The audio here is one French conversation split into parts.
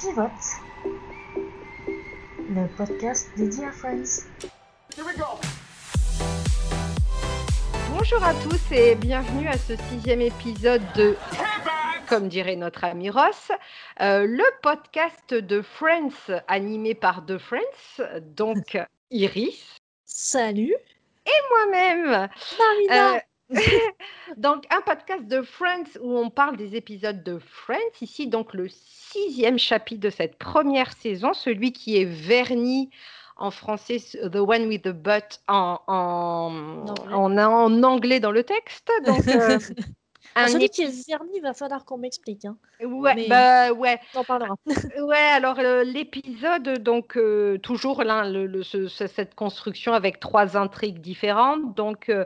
Pivot, le podcast dédié à Friends. Bonjour à tous et bienvenue à ce sixième épisode de, comme dirait notre ami Ross, euh, le podcast de Friends animé par The Friends, donc Iris. Salut. Et moi-même. Marina. Euh, donc, un podcast de Friends où on parle des épisodes de Friends. Ici, donc, le sixième chapitre de cette première saison, celui qui est verni en français, The One with the Butt en, en, Anglais. en, en anglais dans le texte. Donc, euh, un celui ép- qui est il va falloir qu'on m'explique. Hein. ouais, mais- bah, ouais, On en parlera. Ouais, alors euh, l'épisode, donc euh, toujours là, le- le- ce- ce- cette construction avec trois intrigues différentes. Donc euh,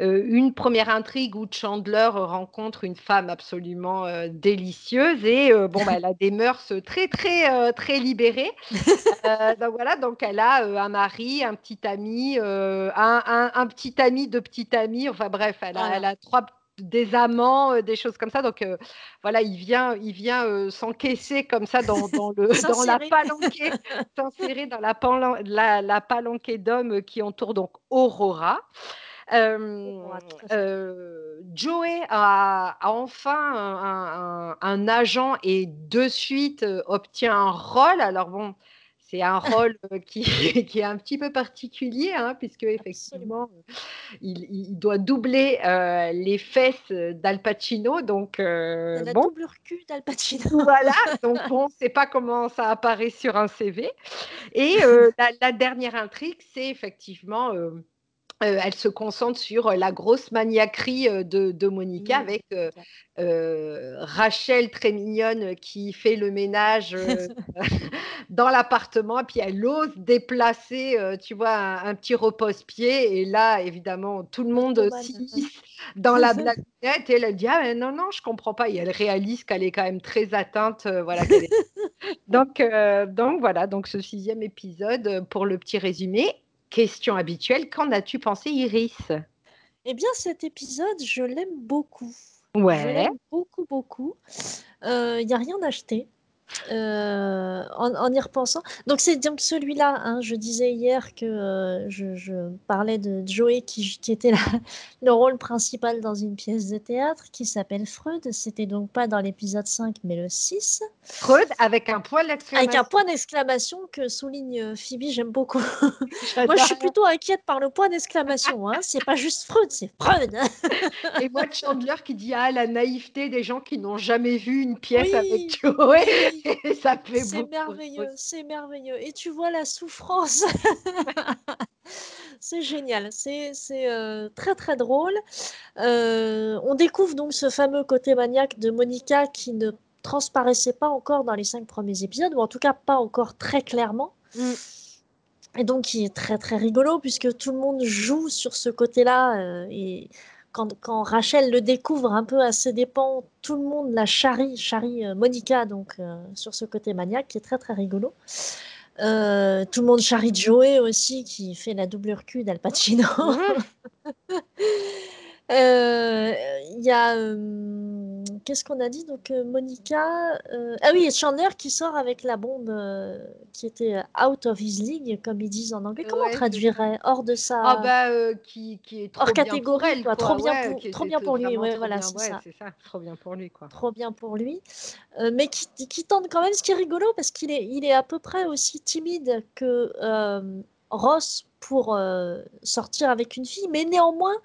euh, une première intrigue où Chandler rencontre une femme absolument délicieuse et bon, bah, elle a des mœurs très très très libérées. Donc voilà, donc elle a un mari, un petit ami, un, un- un petit ami de petit ami. Enfin bref, elle a, Voilà. elle a trois des amants, des choses comme ça. Donc euh, voilà, il vient, il vient euh, s'encaisser comme ça dans, dans, le, dans la palanquée, s'insérer dans la, palan- la, la palanquée d'hommes qui entourent donc Aurora. Euh, euh, Joey a, a enfin un, un- un agent et de suite euh, obtient un rôle. Alors bon, c'est un rôle euh, qui, qui est un petit peu particulier, hein, puisque effectivement, euh, il, il doit doubler euh, les fesses d'Al Pacino. Donc, euh, la bon, double cul d'Al Pacino. voilà, donc on ne sait pas comment ça apparaît sur un CV. Et euh, la, la dernière intrigue, c'est effectivement, euh, euh, elle se concentre sur la grosse maniaquerie euh, de, de Monica Mmh, avec euh, euh, Rachel très mignonne qui fait le ménage euh, dans l'appartement, puis elle ose déplacer, euh, tu vois, un, un petit repose-pied. Et là, évidemment, tout le monde Ottomane. s'immisce dans la blaguette. Et elle, elle dit ah non non je comprends pas. Et elle réalise qu'elle est quand même très atteinte euh, voilà est- donc euh, donc voilà donc ce sixième épisode euh, pour le petit résumé question habituelle qu'en as-tu pensé Iris? Eh bien, cet épisode, je l'aime beaucoup. Je ouais l'aime beaucoup, beaucoup. Il n'y a rien acheté. Euh, en, en y repensant. Donc c'est donc celui-là, hein, je disais hier que euh, je, je parlais de Joey qui, qui était la- le rôle principal dans une pièce de théâtre qui s'appelle Freud. C'était donc pas dans l'épisode 5 mais le 6. Freud avec un point d'exclamation Avec un point d'exclamation que souligne Phoebe, j'aime beaucoup. Moi, je suis plutôt inquiète par le point d'exclamation. Hein. C'est pas juste Freud, c'est Freud. et moi Chandler qui dit ah la naïveté des gens qui n'ont jamais vu une pièce Oui. avec Joey ça fait C'est merveilleux, c'est merveilleux. Et tu vois la souffrance. c'est génial, c'est c'est, euh, très très drôle. Euh, on découvre donc ce fameux côté maniaque de Monica qui ne transparaissait pas encore dans les cinq premiers épisodes, ou en tout cas pas encore très clairement. Mm. Et donc qui est très très rigolo puisque tout le monde joue sur ce côté-là. euh, et quand, quand Rachel le découvre un peu à ses dépens, tout le monde la charrie, charrie euh, Monica donc euh, sur ce côté maniaque qui est très très rigolo. Euh, tout le monde charrie Joey aussi qui fait la double cul d'Al Pacino. Euh, Il y a. Qu'est-ce qu'on a dit? Donc, euh, Monica. euh, ah oui, Chandler qui sort avec la bombe euh, qui était out of his league, comme ils disent en anglais. Comment Ouais, on traduirait Hors de sa. Ah bah euh, qui, qui est trop Hors bien catégorie, pour elle, quoi, quoi. trop bien Ouais, pour- trop bien pour lui, ouais, trop voilà, bien, c'est ça. trop bien pour lui quoi. Trop bien pour lui. Mais qui, qui tente quand même, ce qui est rigolo, parce qu'il est, il est à peu près aussi timide que Ross pour sortir avec une fille, mais néanmoins,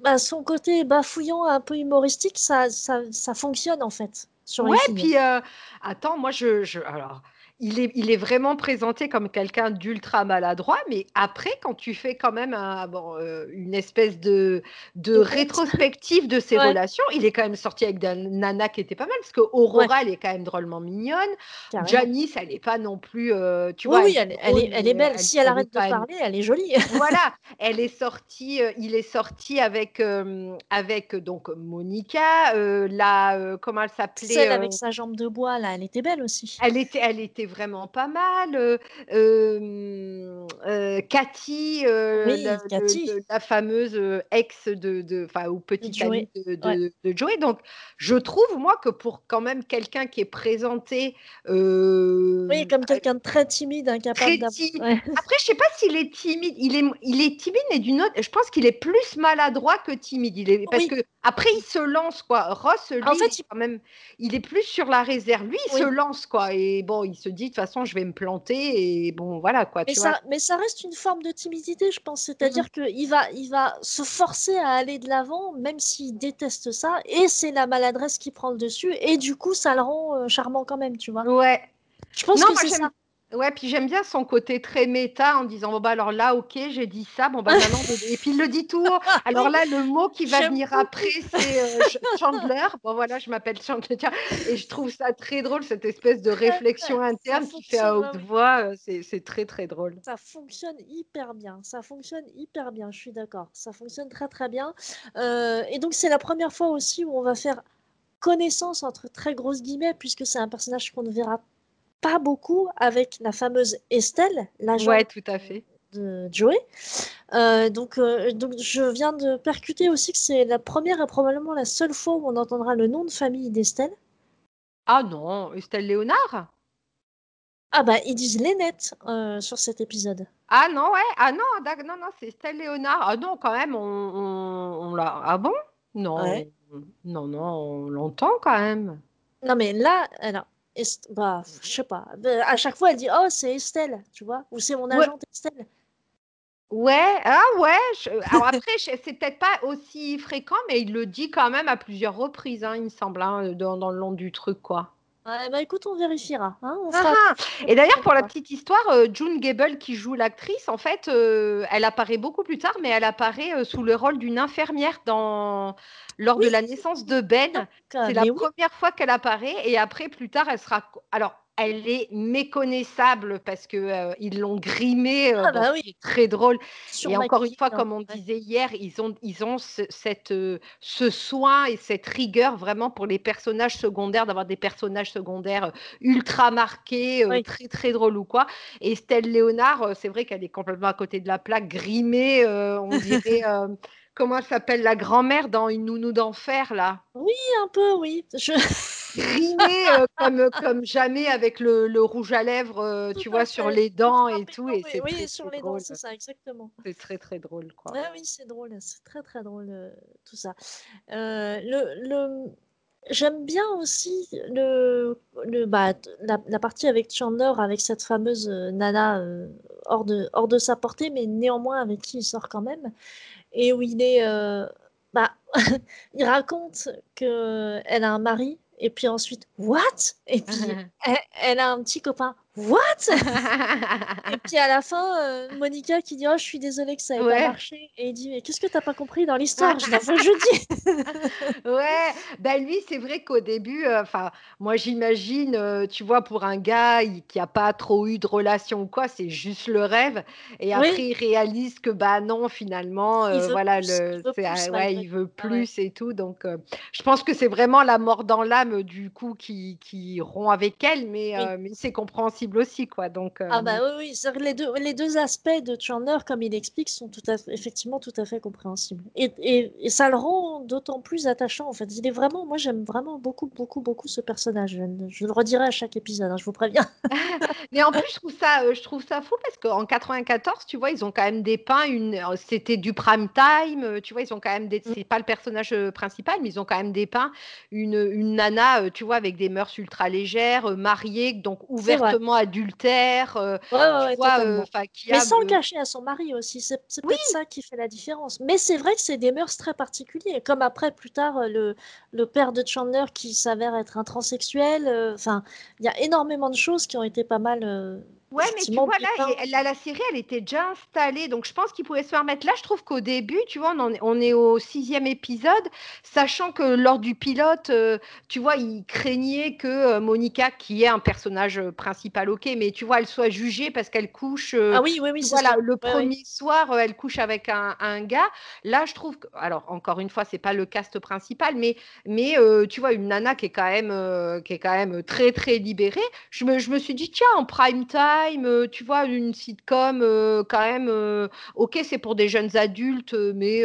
bah, son côté bafouillant, un peu humoristique, ça, ça, ça fonctionne en fait sur les Ouais, filles. puis euh, attends, moi je, je alors il est, il est vraiment présenté comme quelqu'un d'ultra maladroit, mais après quand tu fais quand même un- bon, euh, une espèce de, rétrospective de ses Ouais. relations, il est quand même sorti avec des nanas qui étaient pas mal, parce que Aurora elle est quand même drôlement mignonne, carrément. Janice elle est pas non plus, euh, tu Oui, vois, oui, elle elle, est elle drôle, est, elle est mais belle. elle- si elle, arrête de parler, elle est jolie. voilà, elle est sortie, euh, il est sorti avec, avec donc Monica, la, comment elle s'appelait Celle avec sa jambe de bois, là, elle était belle aussi. Elle était, elle était est vraiment pas mal. Euh, Cathy, la, fameuse ex de, enfin ou petite amie de, Joey. Donc, je trouve moi que pour quand même quelqu'un qui est présenté, oui, comme quelqu'un de très timide, incapable. Très Après, je sais pas s'il est timide. Il est, il est timide, mais d'une autre. Je pense qu'il est plus maladroit que timide. Il est parce que après il se lance quoi. Ross, lui, en fait, il... quand même, il est plus sur la réserve. Lui, il se lance quoi. Et bon, il se dit de toute façon, je vais me planter et bon, voilà quoi. Mais, ça, mais ça reste une forme de timidité, je pense. C'est-à-dire mmh qu'il va, il va se forcer à aller de l'avant, même s'il déteste ça. Et c'est la maladresse qui prend le dessus. Et du coup, ça le rend euh, charmant quand même, tu vois. Ouais. Je pense que c'est ça. Ouais, puis j'aime bien son côté très méta en disant bon bah alors là ok j'ai dit ça bon bah maintenant et puis il le dit tout alors là le mot qui va venir après c'est euh, Chandler. Bon voilà je m'appelle Chandler. Et je trouve ça très drôle cette espèce de réflexion interne qui fait à haute voix euh, c'est très très drôle. Ça fonctionne hyper bien. Ça fonctionne hyper bien je suis d'accord. Ça fonctionne très très bien. Euh, et donc c'est la première fois aussi où on va faire connaissance entre très grosses guillemets puisque c'est un personnage qu'on ne verra pas beaucoup avec la fameuse Estelle, l'agent ouais, tout à fait. de Joey. Euh, donc, euh, donc, je viens de percuter aussi que c'est la première et probablement la seule fois où on entendra le nom de famille d'Estelle. Ah non, Estelle Léonard? Ah bah, ils disent Lénette euh, sur cet épisode. Ah non, ouais, ah non, non, non, c'est Estelle Léonard. Ah non, quand même, on, on, l'a. Ah bon? Non, non, non, on l'entend quand même. Non, mais là, alors, bah, je sais pas. À chaque fois, elle dit Oh, c'est Estelle, tu vois, ou c'est mon agente Estelle. Ouais, ah ouais. Alors après, c'est peut-être pas aussi fréquent, mais il le dit quand même à plusieurs reprises, hein, il me semble, hein, dans, dans, le long du truc, quoi. Ouais, bah écoute, on vérifiera. Hein, on ah, ah. Et d'ailleurs, pour la petite histoire, euh, June Gable, qui joue l'actrice, en fait, euh, elle apparaît beaucoup plus tard, mais elle apparaît euh, sous le rôle d'une infirmière dans lors de la naissance de Ben. C'est la première fois qu'elle apparaît et après, plus tard, elle sera. Alors, elle est méconnaissable parce que euh, ils l'ont grimée. Euh, ah bah oui. Très drôle. et encore une fois, comme on disait hier, ils ont, ils ont ce, cette, euh, ce soin et cette rigueur vraiment pour les personnages secondaires, d'avoir des personnages secondaires ultra marqués, très très drôles ou quoi. Et Estelle Léonard, c'est vrai qu'elle est complètement à côté de la plaque, grimée, on dirait comment elle s'appelle la grand-mère dans Une nounou d'enfer là? Oui, un peu, oui. Je... Euh, comme, comme jamais avec le, le rouge à lèvres, euh, tu vois, sur les dents et tout. Et oui, sur les dents, c'est ça, exactement. C'est très très drôle, quoi. oui, c'est drôle, c'est très très drôle euh, tout ça. le, le... J'aime bien aussi le, le, bah, la, la, partie avec Chandler, avec cette fameuse nana hors, de, hors de sa portée, mais néanmoins avec qui il sort quand même et où il est, euh, bah, il raconte que elle a un mari et puis ensuite what? Et puis elle, a un petit copain What? Et puis à la fin, euh, Monica qui dit Oh, je suis désolée que ça ait pas marché. Et il dit Mais qu'est-ce que t'as pas compris dans l'histoire? Je l'avais jeudi. ouais, bah lui, c'est vrai qu'au début, euh, enfin, moi j'imagine, euh, tu vois, pour un gars qui a pas trop eu de relation ou quoi, c'est juste le rêve. Et après, il réalise que bah non, finalement, voilà, le, il veut plus, ouais, il veut plus et tout. Donc, je pense que c'est vraiment la mort dans l'âme du coup qui, qui rompt avec elle, mais, mais c'est compréhensible aussi, quoi. Donc, Ah bah oui, oui. Les deux, les deux aspects de Chandler, comme il explique, sont tout à fait, effectivement tout à fait compréhensibles. Et, et, ça le rend d'autant plus attachant, en fait. Il est vraiment, moi j'aime vraiment beaucoup, beaucoup, beaucoup ce personnage. Je, le redirai à chaque épisode, hein, je vous préviens. Mais en plus, je trouve ça, je trouve ça fou parce qu'en 94, tu vois, ils ont quand même dépeint une. C'était du prime time, tu vois, ils ont quand même des. Mm. C'est pas le personnage principal, mais ils ont quand même dépeint une, une nana, tu vois, avec des mœurs ultra légères, mariée, donc ouvertement adultère. Euh, euh, Mais sans le cacher à son mari aussi. C'est peut-être ça qui fait la différence. Mais c'est vrai que c'est des mœurs très particuliers. Comme après, plus tard, euh, le, le père de Chandler qui s'avère être un transsexuel. Enfin, il y a énormément de choses qui ont été pas mal Ouais, mais tu vois, là, la, série, elle était déjà installée, donc je pense qu'il pouvait se permettre. Là, je trouve qu'au début, tu vois, on, est, au sixième épisode, sachant que lors du pilote, euh, tu vois, il craignait que euh, Monica, qui est un personnage euh, principal, ok, mais tu vois, elle soit jugée parce qu'elle couche. ah oui, oui, oui, voilà, le premier soir, elle couche avec un, gars. Là, je trouve que, alors, encore une fois, c'est pas le cast principal, mais, mais tu vois, une nana qui est quand même, qui est quand même très, très libérée. Je me, je me suis dit, tiens, en prime time, euh, tu vois, une sitcom euh, quand même, euh, ok, c'est pour des jeunes adultes, mais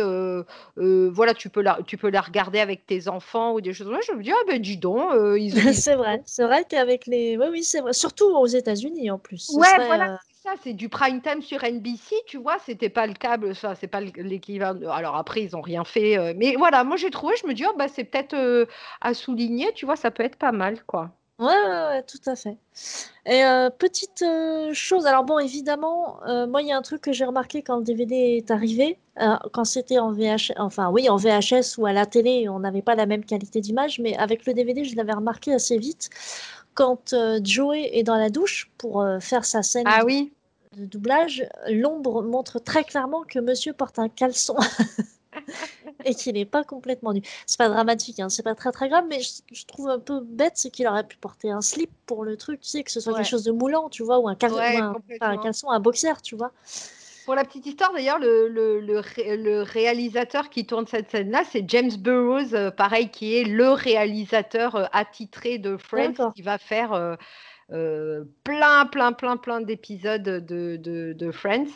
voilà, tu peux, la, tu peux la regarder avec tes enfants ou des choses ça. Je me dis, ah ben dis donc, c'est vrai, c'est vrai qu'avec les. Oui, oui, c'est vrai, surtout aux États-Unis en plus. ouais, voilà ça, c'est du prime time sur NBC, tu vois, c'était pas le câble, ça, c'est pas l'équivalent. Alors après, ils ont rien fait, mais voilà, moi j'ai trouvé, je me dis, oh, bah, c'est peut-être à souligner, tu vois, ça peut être pas mal, quoi. Ouais, ouais, tout à fait. Et euh, petite euh, chose, alors bon, évidemment, euh, moi, il y a un truc que j'ai remarqué quand le DVD est arrivé, quand c'était en VHS, enfin oui, en VHS ou à la télé, on n'avait pas la même qualité d'image, mais avec le DVD, je l'avais remarqué assez vite. Quand Joey est dans la douche pour faire sa scène Ah oui. de doublage, l'ombre montre très clairement que monsieur porte un caleçon. et qu'il n'est pas complètement nu. C'est pas dramatique, hein, c'est pas très très grave, mais je, trouve un peu bête, c'est qu'il aurait pu porter un slip pour le truc, tu sais, que ce soit quelque chose de moulant, tu vois, ou un, un, caleçon, un boxer, tu vois. Pour la petite histoire, d'ailleurs, le, le, le, réalisateur qui tourne cette scène-là, c'est James Burroughs, euh, pareil, qui est le réalisateur euh, attitré de Friends, qui va faire euh, euh, plein, plein, plein, plein d'épisodes de, de, Friends.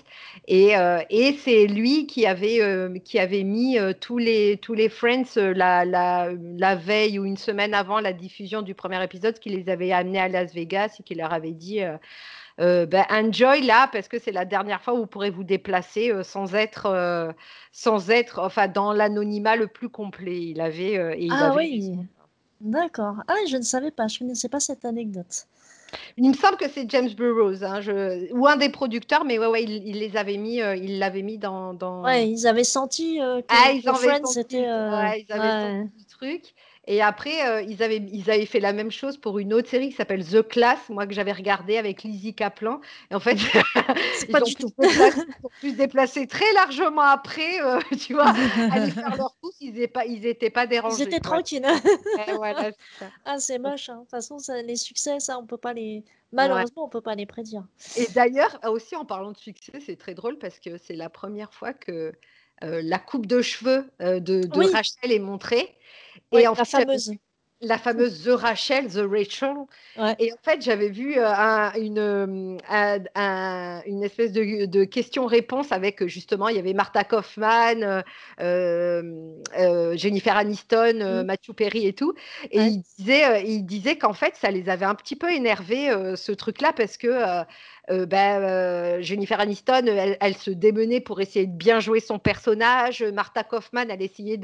Et, euh, et c'est lui qui avait, euh, qui avait mis tous, les, tous les Friends la, la, la, veille ou une semaine avant la diffusion du premier épisode, qui les avait amenés à Las Vegas et qui leur avait dit. Ben, enjoy là parce que c'est la dernière fois où vous pourrez vous déplacer sans être sans être enfin dans l'anonymat le plus complet. Il avait ah oui. d'accord. Ah je ne savais pas. Je ne connaissais pas cette anecdote il me semble que c'est James Burroughs, hein, ou un des producteurs, mais ouais, ouais, il, les avait mis, euh, il l'avait mis dans, dans, Ouais, ils avaient senti euh, que, ah, ils Friends c'était. Euh, ouais, ils avaient senti le truc. Et après, euh, ils, avaient, ils avaient fait la même chose pour une autre série qui s'appelle The Class, moi que j'avais regardé avec Lizzie Kaplan. Et en fait, ils pas du tout. ont pu se déplacer très largement après, euh, tu vois, aller faire leur course, ils n'étaient pas, ils étaient pas dérangés. Ils étaient tranquilles. voilà, ah, c'est moche. Hein. De toute façon, ça, les succès, ça, on peut pas les. Malheureusement, on peut pas les prédire. Et d'ailleurs, aussi en parlant de succès, c'est très drôle parce que c'est la première fois que euh, la coupe de cheveux de, de Rachel est montrée. Et en la fameuse. La fameuse The Rachel, The Rachel. Et en fait, j'avais vu euh, une, euh, une espèce de, question-réponse avec justement, il y avait Martha Kaufman, euh, Jennifer Aniston, mm. Matthew Perry et tout. Et il disait, il disait qu'en fait, ça les avait un petit peu énervés, ce truc-là, parce que euh, ben, euh, Jennifer Aniston, elle, se démenait pour essayer de bien jouer son personnage. Martha Kaufman, elle essayait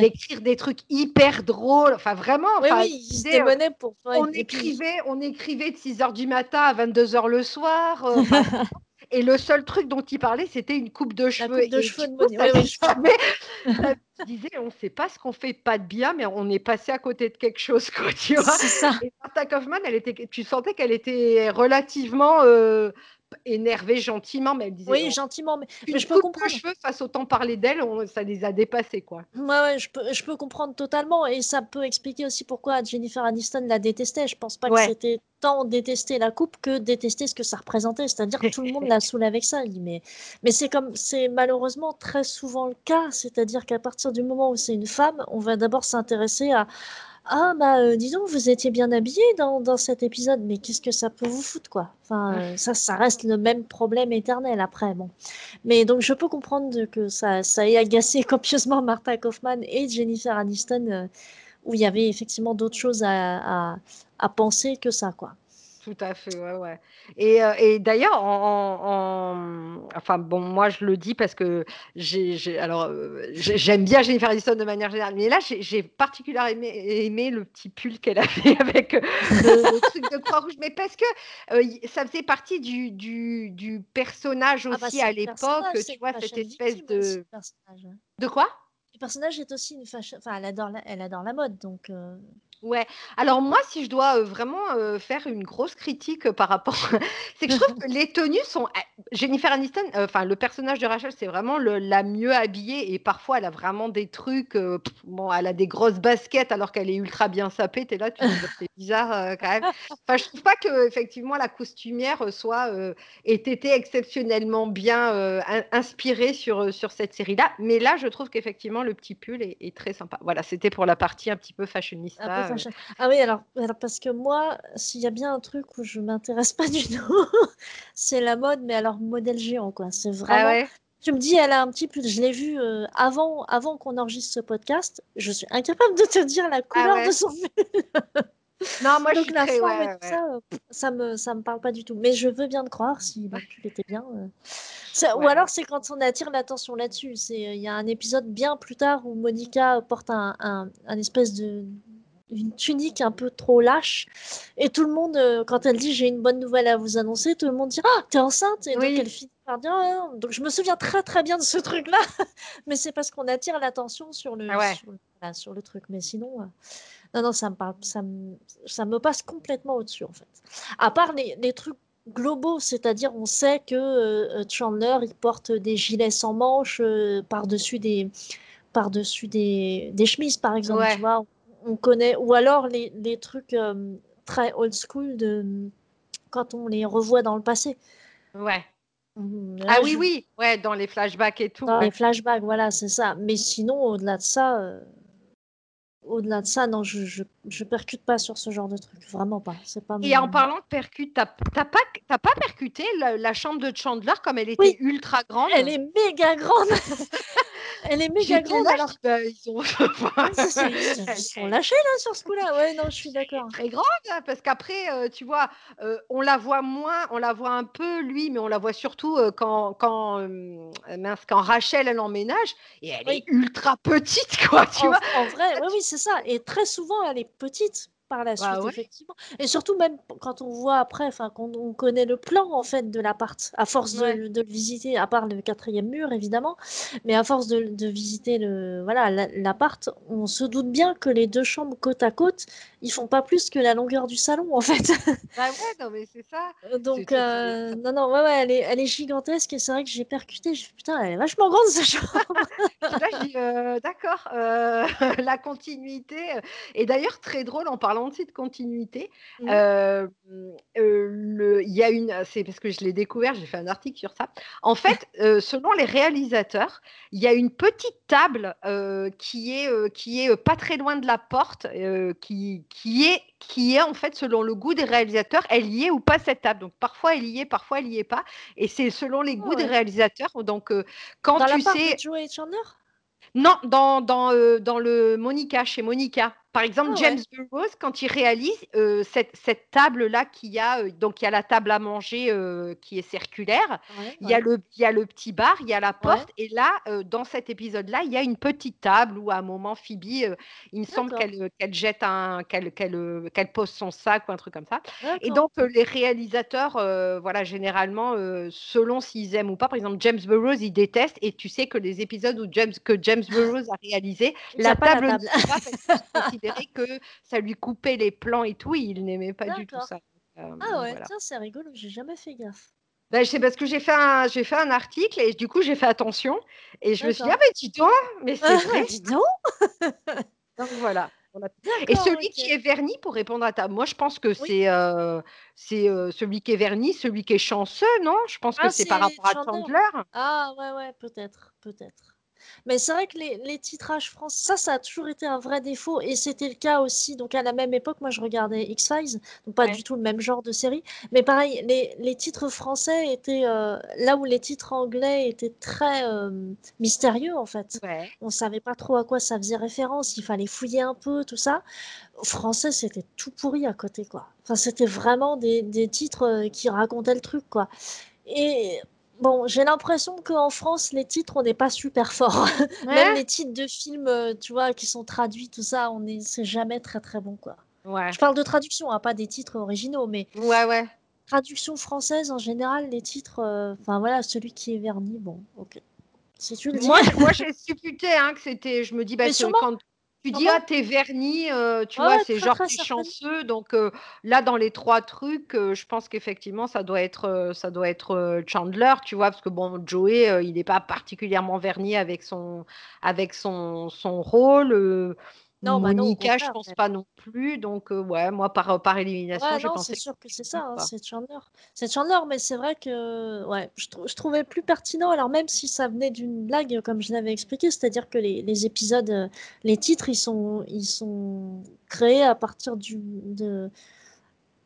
d'écrire des trucs hyper drôles. Enfin, vraiment. oui, se démenait pour. on, écrivait, on écrivait de 6 h du matin à 22 h le soir. Euh, et le seul truc dont il parlait, c'était une coupe de cheveux. La coupe de cheveux de disait, on ne sait pas ce qu'on fait pas de bien, mais on est passé à côté de quelque chose, quoi, tu vois. Ça. Et Martha Kaufman, elle était, tu sentais qu'elle était relativement euh, énervée gentiment, mais elle disait. Oui, gentiment, mais, je peux comprendre. cheveux face autant parler d'elle, ça les a dépassés, quoi. Ouais, ouais je, peux, je peux comprendre totalement, et ça peut expliquer aussi pourquoi Jennifer Aniston la détestait. Je pense pas que c'était tant détester la coupe que détester ce que ça représentait. C'est-à-dire que tout le monde la saoule avec ça. Mais, mais c'est comme, c'est malheureusement très souvent le cas. C'est-à-dire qu'à partir du moment où c'est une femme, on va d'abord s'intéresser à ah bah euh, disons vous étiez bien habillé dans, dans cet épisode, mais qu'est-ce que ça peut vous foutre quoi? Enfin euh, ça ça reste le même problème éternel après bon. Mais donc je peux comprendre que ça ça ait agacé copieusement Martha Kaufman et Jennifer Aniston euh, où il y avait effectivement d'autres choses à, à, à penser que ça quoi. Tout à fait, ouais, ouais. Et, euh, et d'ailleurs, en, enfin bon, moi je le dis parce que j'ai, alors euh, j'aime bien Jennifer Aniston de manière générale, mais là j'ai particulièrement aimé, aimé, le petit pull qu'elle avait avec euh, le, truc de croix rouge, mais parce que ça faisait partie du, du, du personnage ah bah, aussi à l'époque, tu vois cette espèce de hein. de quoi? Le personnage est aussi une fashion, enfin elle adore la, elle adore la mode, donc. Ouais. Alors moi, si je dois euh, vraiment euh, faire une grosse critique euh, par rapport, c'est que je trouve que les tenues sont. eh, Jennifer Aniston, enfin le personnage de Rachel, c'est vraiment le- la mieux habillée et parfois elle a vraiment des trucs. pff, bon, elle a des grosses baskets alors qu'elle est ultra bien sapée. T'es là, tu dis, c'est bizarre quand même. Enfin, je trouve pas que effectivement la costumière soit ait été exceptionnellement bien in- inspirée sur sur cette série-là. Mais là, je trouve qu'effectivement le petit pull est, est très sympa. Voilà, c'était pour la partie un petit peu fashionista. Ah oui, alors, alors parce que moi, s'il y a bien un truc où je m'intéresse pas du tout, c'est la mode, mais alors modèle géant, quoi. C'est Ah vraiment. ouais? Tu me dis, elle a un petit pull. Je l'ai vu euh, avant, avant qu'on enregistre ce podcast. Je suis incapable de te dire la couleur ouais. de son pull. Non, moi je Donc suis la très. forme Ouais, et ouais, tout ouais. ça, euh, ça me, ça me parle pas du tout. Mais je veux bien te croire si le pull était bien. euh. Ça- Ou alors c'est quand on attire l'attention là-dessus. C'est, il y a un épisode bien plus tard où Monica porte un, un, un espèce de une tunique un peu trop lâche et tout le monde, euh, quand elle dit j'ai une bonne nouvelle à vous annoncer, tout le monde dit ah t'es enceinte et donc elle finit par dire Ah, donc je me souviens très très bien de ce truc-là, mais c'est parce qu'on attire l'attention sur le Ah ouais. sur, le- voilà, sur le truc. Mais sinon, euh, non non ça me parle, ça me ça me passe complètement au-dessus en fait. À part les, les trucs globaux, c'est-à-dire on sait que euh, Chandler il porte des gilets sans manches par-dessus des par-dessus des, des chemises par exemple, Ouais. tu vois, on connaît ou alors les, les trucs euh, très old school de quand on les revoit dans le passé. Ouais. Là, Ah oui, je- oui, ouais, dans les flashbacks et tout. dans ouais. les flashbacks, voilà, c'est ça. Mais sinon, au-delà de ça, euh, au-delà de ça, non, je, je, je percute pas sur ce genre de truc, vraiment pas. C'est pas Et mon- en parlant de percute, t'as pas, t'as pas percuté la, la chambre de Chandler comme elle était Oui. ultra grande? Elle est méga grande. Elle est méga grande alors. bah, ils sont Ah, Ils sont lâchés là sur ce coup-là. Ouais, non, je suis d'accord. très grande hein, parce qu'après, euh, tu vois, euh, on la voit moins, on la voit un peu lui, mais on la voit surtout euh, quand, quand, euh, mince, quand Rachel elle emménage et elle Oui. est ultra petite quoi, tu En, vois. en vrai, oui, oui, c'est ça. Et très souvent, elle est petite par la suite, Bah ouais. effectivement. Et surtout, même quand on voit après, enfin, quand on connaît le plan, en fait, de l'appart, à force de, Ouais. le- de le visiter, à part le quatrième mur, évidemment, mais à force de, de visiter le, voilà, la- l'appart, on se doute bien que les deux chambres côte à côte, ils font pas plus que la longueur du salon, en fait. Bah ouais, non mais c'est ça. Donc, c'est- c'est- euh, non, non, ouais, ouais, elle est, elle est gigantesque et c'est vrai que j'ai percuté. J'ai putain, elle est vachement grande, cette chambre. Là, euh, d'accord, euh, la continuité. euh, Et d'ailleurs, très drôle en parlant aussi de continuité. Mhm. euh, euh, le- y a une, c'est parce que je l'ai découvert, j'ai fait un article sur ça. En fait, euh, selon les réalisateurs, il y a une petite table qui est qui est pas très loin de la porte, qui qui est qui est en fait selon le goût des réalisateurs, elle y est ou pas cette table. Donc parfois elle y est, parfois elle y est pas, et c'est selon les Ah goûts des réalisateurs. Donc quand Dans tu sais, non, dans, dans, euh, dans le Monica, chez Monica. Par exemple, Ah ouais. James Burroughs, quand il réalise euh, cette, cette table-là qu'il y a, euh, donc il y a la table à manger euh, qui est circulaire, Ouais, il y, a le, il y a le petit bar, il y a la porte, et là, dans cet épisode-là, il y a une petite table où à un moment, Phoebe, il me semble qu'elle jette un, qu'elle pose son sac ou un truc comme ça. Et donc, les réalisateurs, voilà, généralement, selon s'ils aiment ou pas, par exemple, James Burroughs, il déteste, et tu sais que les épisodes où James, que James Burroughs a réalisé, la pas la table considérait que ça lui coupait les plans et tout, et il n'aimait pas du tout ça. Euh, Ah ouais, voilà. tiens, c'est rigolo, j'ai jamais fait gaffe. Ben, c'est parce que j'ai fait, un, j'ai fait un article et du coup j'ai fait attention et je me suis dit, ah ben dis donc, mais c'est vrai. Dis donc. Donc voilà. Et celui qui est verni, pour répondre à ta. Moi, je pense que c'est euh, c'est euh, celui qui est verni, celui qui est chanceux, non? Je pense que Ah, c'est par rapport à. Chandler. Ah ouais, ouais, peut-être, peut-être. Mais c'est vrai que les, les titrages français, ça, ça a toujours été un vrai défaut. Et c'était le cas aussi. Donc à la même époque, moi, je regardais X-Files. Donc pas Ouais. du tout le même genre de série. Mais pareil, les, les titres français étaient euh, là où les titres anglais étaient très euh, mystérieux, en fait. Ouais. On savait pas trop à quoi ça faisait référence. Il fallait fouiller un peu, tout ça. Français, c'était tout pourri à côté, quoi. Enfin, c'était vraiment des, des titres euh, qui racontaient le truc, quoi. Et bon, j'ai l'impression qu'en France, les titres, on n'est pas super fort. Même Ouais. les titres de films, euh, tu vois, qui sont traduits, tout ça, on est, c'est jamais très très bon, quoi. Ouais. Je parle de traduction, hein, pas des titres originaux, mais Ouais, ouais. traduction française, en général, les titres, euh, enfin voilà, celui qui est verni, bon, ok. Si tu le dis. Moi, moi j'ai supputé hein, que c'était. Je me dis, bah, c'est quand. Tu dis, ah, t'es verni, euh, tu vois, ouais, c'est genre t'es chanceux. Donc euh, là, dans les trois trucs, euh, je pense qu'effectivement, ça doit être, ça doit être Chandler, tu vois, parce que bon, Joey, il n'est pas particulièrement verni avec son, avec son, son rôle. Euh, Non, bah non, Monica, je contraire, pense pas non plus. Donc euh, ouais, moi par, par élimination, Ouais, j'ai non, pensé. c'est sûr que c'est ça, hein, c'est Chandler. C'est Chandler, mais c'est vrai que ouais, je, je trouvais plus pertinent, alors même si ça venait d'une blague, comme je l'avais expliqué, c'est-à-dire que les, les épisodes, euh, les titres, ils sont, ils sont créés à partir du, de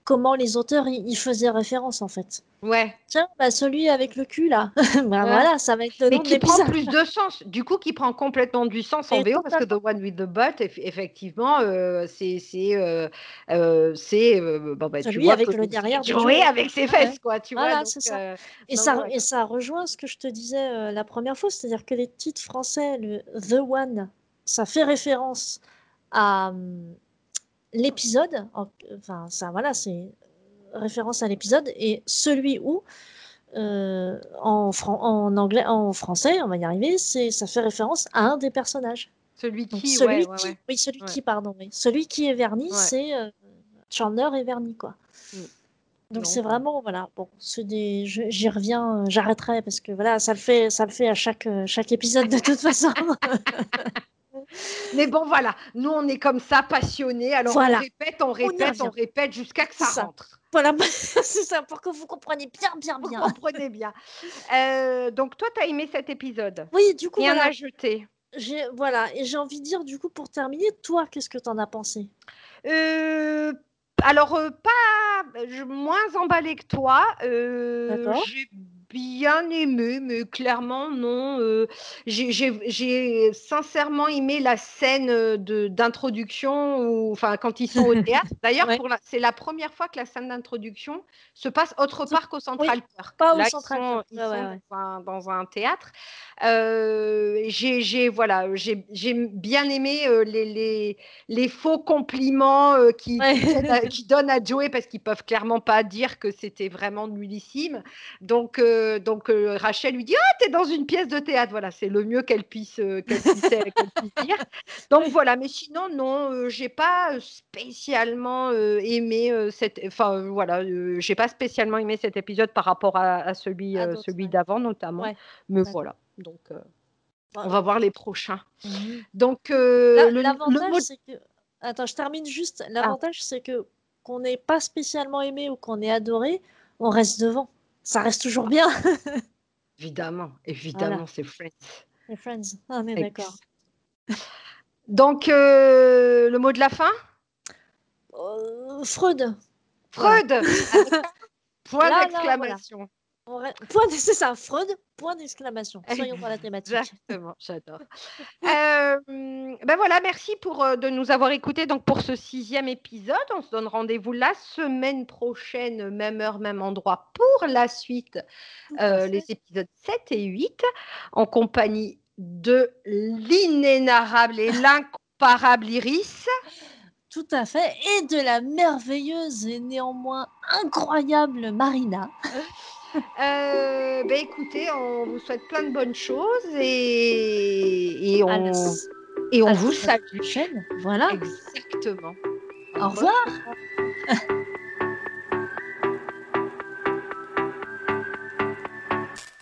comment les auteurs y, faisaient référence, en fait. Ouais. Tiens, bah celui avec le cul, là, bah Ouais. voilà, ça va être le Mais nom qui prend plus de sens, du coup, qui prend complètement du sens en VO, parce que The. One with the Butt, eff- effectivement, euh, c'est c'est euh, euh, c'est, bon, bah, tu Celui vois avec le derrière Joey. avec ses fesses, ouais. quoi, tu vois. Voilà, donc, c'est ça. Et non, ça, ouais. et ça rejoint ce que je te disais la première fois, c'est-à-dire que les titres français, le The One, ça fait référence à hum, l'épisode, en- enfin ça voilà, c'est référence à l'épisode, et celui où, euh, en, fran- en anglais, en français, on va y arriver, ça fait référence à un des personnages. Celui Donc qui, celui ouais, ouais, qui, ouais. oui, celui qui, pardon, oui, celui qui est verni, c'est euh, Chandler et verni, quoi. Mm. Donc c'est ouais. vraiment voilà bon des j'y reviens euh, j'arrêterai parce que voilà ça le fait ça le fait à chaque euh, chaque épisode de toute façon Mais bon, voilà, nous, on est comme ça, passionnés. Alors, Voilà. on répète, on répète, on répète jusqu'à que ça, Ça. rentre. voilà c'est ça pour que vous compreniez bien bien Vous bien comprenez bien. Euh, donc, toi, tu as aimé cet épisode. oui du coup Rien voilà à jeter. voilà et j'ai envie de dire du coup pour terminer toi qu'est-ce que t'en as pensé? Euh, alors, euh, pas je- moins emballé que toi. D'accord. j'ai bien aimé, mais clairement, non. euh, j'ai- j'ai j'ai sincèrement aimé la scène euh, de- d'introduction, enfin, quand ils sont au théâtre. D'ailleurs, Ouais. pour la- c'est la première fois que la scène d'introduction se passe autre part qu'au Central Perk. pas au Là, Central ils sont, Perk. ils Ouais, ouais, sont ouais. Dans, un, dans un théâtre. Euh, j'ai j'ai- voilà, j'ai j'ai bien aimé euh, les, les, les faux compliments qui, donnent à, qui donnent à Joey parce qu'ils peuvent clairement pas dire que c'était vraiment nullissime. Donc, euh, donc euh, Rachel lui dit Ah, t'es dans une pièce de théâtre. Voilà, c'est le mieux qu'elle puisse, euh, qu'elle puisse, qu'elle puisse dire. Donc voilà, mais sinon, non, euh, j'ai pas spécialement euh, aimé euh, cette. Enfin, euh, voilà, euh, j'ai pas spécialement aimé cet épisode par rapport à, à celui, euh, d'autres, celui ouais. d'avant, notamment. Ouais, Mais voilà, donc euh, on va voir les prochains. Mhm. Donc, euh, le, L'avantage, c'est que. Attends, je termine juste. Ah. L'avantage, c'est que qu'on n'ait pas spécialement aimé ou qu'on ait adoré, on reste devant. Ça reste toujours bien. Évidemment, évidemment, c'est Friends. Les Friends. Ah, on est d'accord. Donc, euh, le mot de la fin? Euh, Freud. Freud Point d'exclamation. On Point, c'est ça, Freud, point d'exclamation. Soyons dans la thématique. Exactement, j'adore. Euh, ben voilà, merci pour euh, de nous avoir écoutés donc pour ce sixième épisode. On se donne rendez-vous la semaine prochaine, même heure, même endroit, pour la suite, euh, les épisodes 7 et 8, en compagnie de l'inénarrable et l'incomparable Iris. Tout à fait. Et de la merveilleuse et néanmoins incroyable Marina. Euh, ben écoutez, on vous souhaite plein de bonnes choses et, et À la- on, et on vous salue. Voilà. Exactement. Au revoir.